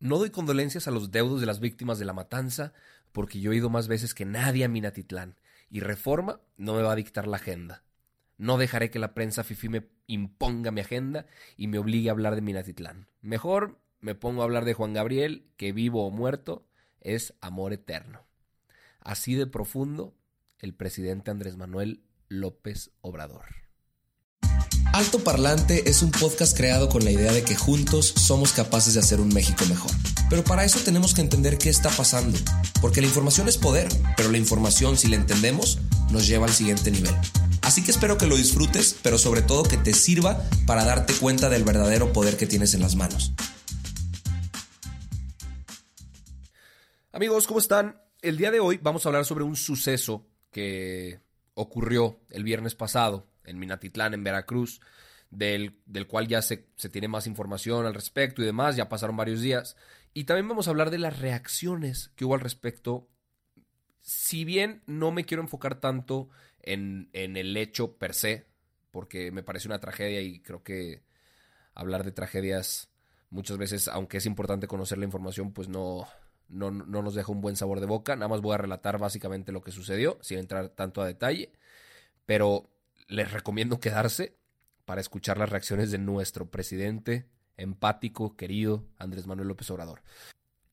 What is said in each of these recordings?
No doy condolencias a los deudos de las víctimas de la matanza porque yo he ido más veces que nadie a Minatitlán y Reforma no me va a dictar la agenda. No dejaré que la prensa fifi me imponga mi agenda y me obligue a hablar de Minatitlán. Mejor me pongo a hablar de Juan Gabriel, que vivo o muerto es amor eterno. Así de profundo el presidente Andrés Manuel López Obrador. Alto Parlante es un podcast creado con la idea de que juntos somos capaces de hacer un México mejor. Pero para eso tenemos que entender qué está pasando, porque la información es poder, pero la información si la entendemos nos lleva al siguiente nivel. Así que espero que lo disfrutes, pero sobre todo que te sirva para darte cuenta del verdadero poder que tienes en las manos. Amigos, ¿cómo están? El día de hoy vamos a hablar sobre un suceso que ocurrió el viernes pasado en Minatitlán, en Veracruz, del, del cual ya se, se, tiene más información al respecto y demás, ya pasaron varios días. Y también vamos a hablar de las reacciones que hubo al respecto. Si bien no me quiero enfocar tanto en, en el hecho per se, porque me parece una tragedia y creo que hablar de tragedias muchas veces, aunque es importante conocer la información, pues no, no, no, nos deja un buen sabor de boca. Nada más voy a relatar básicamente lo que sucedió, sin entrar tanto a detalle. Pero les recomiendo quedarse para escuchar las reacciones de nuestro presidente empático, querido Andrés Manuel López Obrador.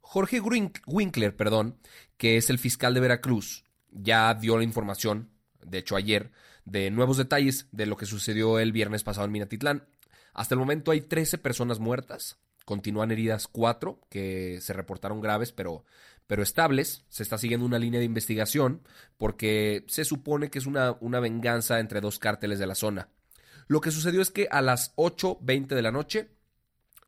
Jorge Winkler, perdón, que es el fiscal de Veracruz, ya dio la información, de hecho ayer, de nuevos detalles de lo que sucedió el viernes pasado en Minatitlán. Hasta el momento hay 13 personas muertas, continúan heridas 4 que se reportaron graves, pero pero estables. Se está siguiendo una línea de investigación porque se supone que es una, una venganza entre dos cárteles de la zona. Lo que sucedió es que a las 8.20 de la noche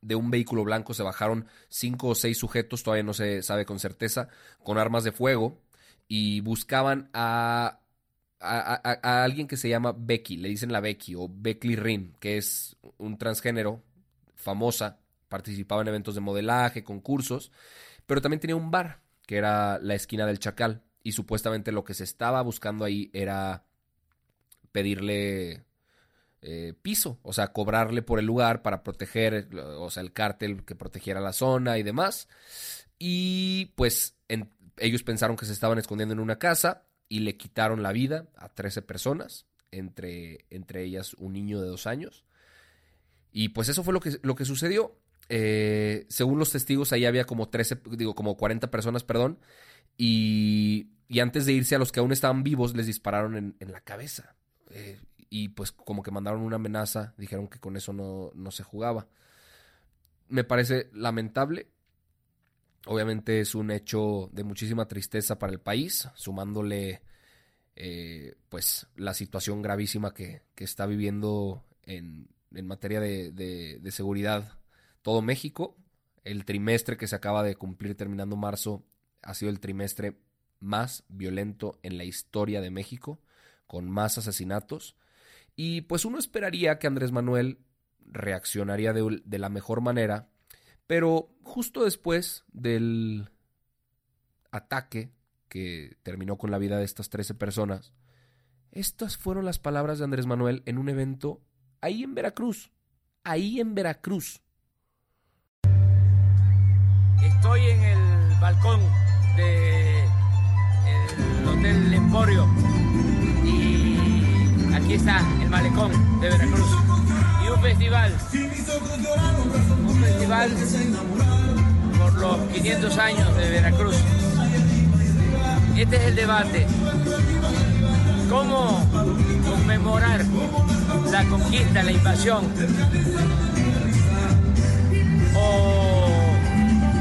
de un vehículo blanco se bajaron cinco o seis sujetos, todavía no se sabe con certeza, con armas de fuego y buscaban a, a, alguien que se llama Becky, le dicen la Becky o Becky Rin, que es un transgénero famosa, participaba en eventos de modelaje, concursos, pero también tenía un bar que era la esquina del Chacal. Y supuestamente lo que se estaba buscando ahí era pedirle eh, piso, o sea, cobrarle por el lugar para proteger, o sea, el cártel que protegiera la zona y demás. Y pues ellos pensaron que se estaban escondiendo en una casa y le quitaron la vida a 13 personas, entre, entre ellas un niño de dos años. Y pues eso fue lo que, lo que sucedió. Eh, según los testigos, ahí había como 13, digo, como 40 personas, perdón. Y, y, antes de irse a los que aún estaban vivos, les dispararon en, la cabeza. Eh, y pues como que mandaron una amenaza, dijeron que con eso no, no se jugaba. Me parece lamentable. Obviamente es un hecho de muchísima tristeza para el país, sumándole eh, pues la situación gravísima que, que está viviendo en, en materia de, de seguridad todo México. El trimestre que se acaba de cumplir terminando marzo ha sido el trimestre más violento en la historia de México, con más asesinatos. Y pues uno esperaría que Andrés Manuel reaccionaría de, de la mejor manera, pero justo después del ataque que terminó con la vida de estas 13 personas, estas fueron las palabras de Andrés Manuel en un evento ahí en Veracruz, ahí en Veracruz. Estoy en el balcón del Hotel Emporio y aquí está el malecón de Veracruz. Y un festival, un festival por los 500 años de Veracruz. Este es el debate. ¿Cómo conmemorar la conquista, la invasión? O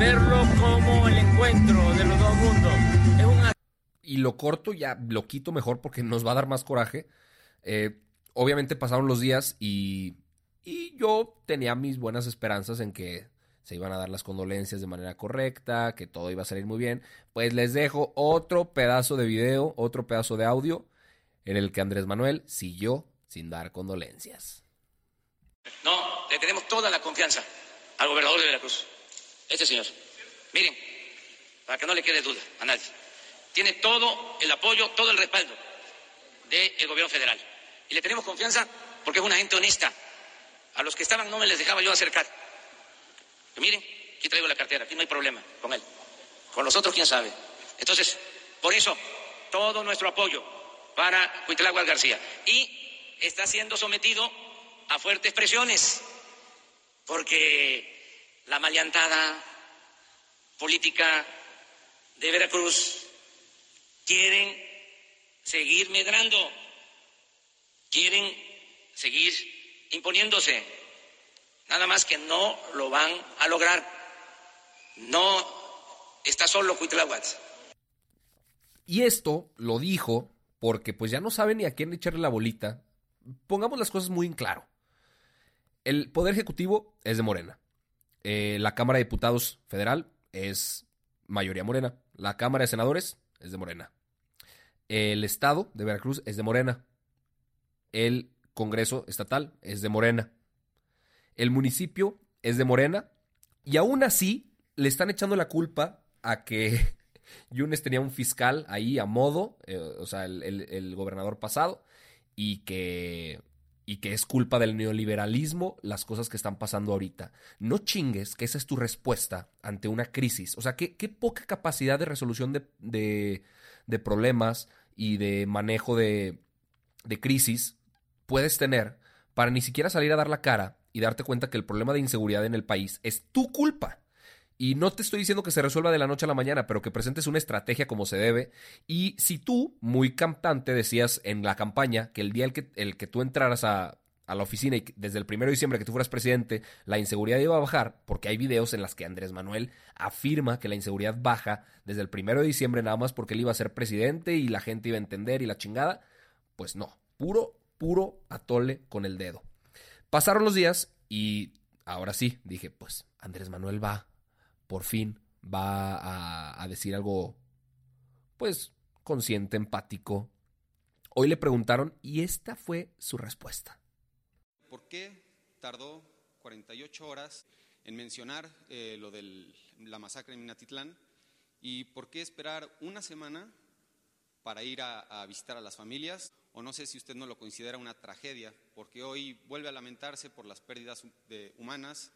verlo como el encuentro de los dos mundos. Y lo corto ya, lo quito mejor porque nos va a dar más coraje. Eh, obviamente pasaron los días y Y yo tenía mis buenas esperanzas en que se iban a dar las condolencias de manera correcta, que todo iba a salir muy bien. Pues les dejo otro pedazo de video, otro pedazo de audio en el que Andrés Manuel siguió sin dar condolencias. No, le tenemos toda la confianza al gobernador de Veracruz, este señor. Miren, para que no le quede duda a nadie, tiene todo el apoyo, todo el respaldo del gobierno federal. Y le tenemos confianza porque es una gente honesta. A los que estaban no me les dejaba yo acercar. Que miren, aquí traigo la cartera, aquí no hay problema con él. Con los otros, quién sabe. Entonces, por eso, todo nuestro apoyo para Cuitláhuac García. Y está siendo sometido a fuertes presiones, porque la maleantada política de Veracruz quieren seguir medrando, quieren seguir imponiéndose. Nada más que no lo van a lograr. No está solo Cuitláhuac. Y esto lo dijo porque pues ya no sabe ni a quién echarle la bolita. Pongamos las cosas muy en claro. El Poder Ejecutivo es de Morena. Eh, la Cámara de Diputados Federal es mayoría Morena. La Cámara de Senadores es de Morena. El Estado de Veracruz es de Morena. El Congreso Estatal es de Morena. El municipio es de Morena. Y aún así le están echando la culpa a que Yunes tenía un fiscal ahí a modo, eh, o sea, el, el, gobernador pasado, y que, y que es culpa del neoliberalismo las cosas que están pasando ahorita. No chingues que esa es tu respuesta ante una crisis. O sea, qué, qué poca capacidad de resolución de, de, de problemas y de manejo de, de crisis puedes tener para ni siquiera salir a dar la cara y darte cuenta que el problema de inseguridad en el país es tu culpa. Y no te estoy diciendo que se resuelva de la noche a la mañana, pero que presentes una estrategia como se debe. Y si tú, muy cantante, decías en la campaña que el día el que, el que tú entraras a, a la oficina y desde el primero de diciembre que tú fueras presidente, la inseguridad iba a bajar, porque hay videos en las que Andrés Manuel afirma que la inseguridad baja desde el primero de diciembre nada más porque él iba a ser presidente y la gente iba a entender y la chingada. Pues no, puro, puro atole con el dedo. Pasaron los días y ahora sí, dije, pues Andrés Manuel va, por fin, va a, decir algo, pues, consciente, empático. Hoy le preguntaron y esta fue su respuesta. ¿Por qué tardó 48 horas en mencionar eh, lo de la masacre en Minatitlán? ¿Y por qué esperar una semana para ir a, a, visitar a las familias? O no sé si usted no lo considera una tragedia, porque hoy vuelve a lamentarse por las pérdidas de, humanas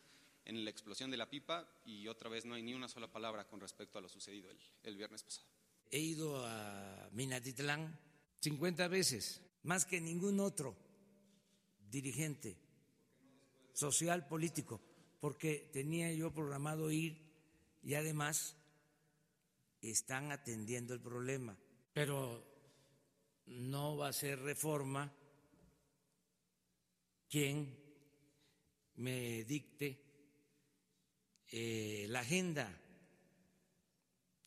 en la explosión de la pipa y otra vez no hay ni una sola palabra con respecto a lo sucedido el, el viernes pasado. He ido a Minatitlán 50 veces, más que ningún otro dirigente social político, porque tenía yo programado ir y además están atendiendo el problema, pero no va a ser reforma quien me dicte eh, la agenda,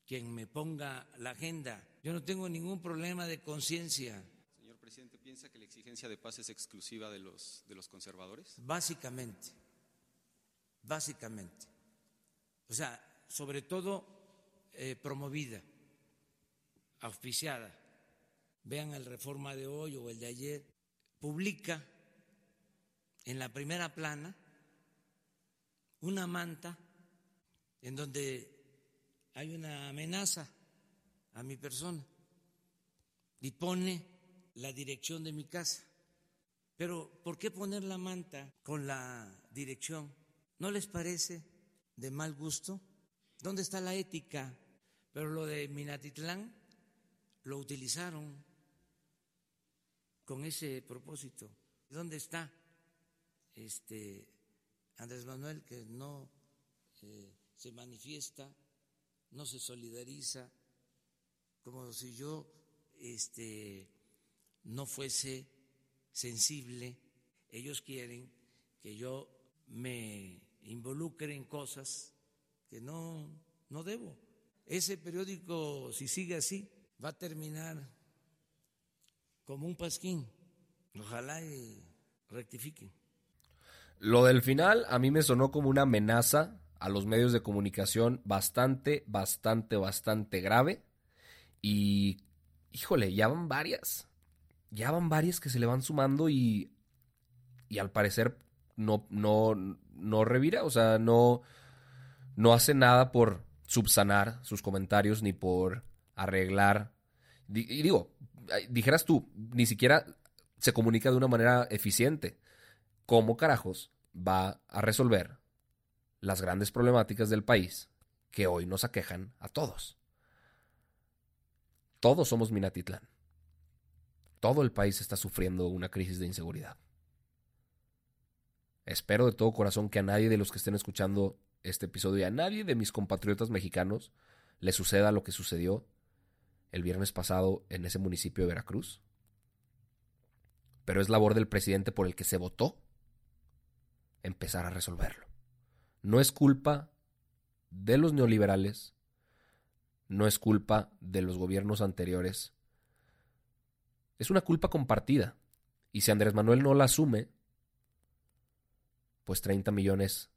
quien me ponga la agenda. Yo no tengo ningún problema de conciencia presidente, piensa que la exigencia de paz es exclusiva de los, de los conservadores? Básicamente, básicamente. O sea, sobre todo eh, promovida, auspiciada. Vean el reforma de hoy o el de ayer. Publica en la primera plana una manta en donde hay una amenaza a mi persona y pone la dirección de mi casa. Pero ¿por qué poner la manta con la dirección? ¿No les parece de mal gusto? ¿Dónde está la ética? Pero lo de Minatitlán lo utilizaron con ese propósito. ¿Dónde está este Andrés Manuel que no eh, se manifiesta, no se solidariza, como si yo este no fuese sensible. Ellos quieren que yo me involucre en cosas que no, no debo. Ese periódico, si sigue así, va a terminar como un pasquín. Ojalá y rectifiquen. Lo del final a mí me sonó como una amenaza a los medios de comunicación bastante, bastante, bastante grave. Y, híjole, ya van varias. Ya van varias que se le van sumando y, y al parecer no, no, no revira, o sea, no, no hace nada por subsanar sus comentarios ni por arreglar. Y digo, dijeras tú, ni siquiera se comunica de una manera eficiente. ¿Cómo carajos va a resolver las grandes problemáticas del país que hoy nos aquejan a todos? Todos somos Minatitlán. Todo el país está sufriendo una crisis de inseguridad. Espero de todo corazón que a nadie de los que estén escuchando este episodio y a nadie de mis compatriotas mexicanos le suceda lo que sucedió el viernes pasado en ese municipio de Veracruz. Pero es labor del presidente por el que se votó empezar a resolverlo. No es culpa de los neoliberales, no es culpa de los gobiernos anteriores. Es una culpa compartida. Y si Andrés Manuel no la asume, pues 30 millones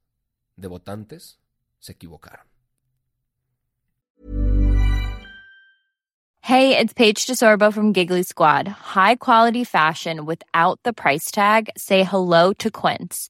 de votantes se equivocaron. Hey, it's Paige DeSorbo from Giggly Squad. High quality fashion without the price tag. Say hello to Quince.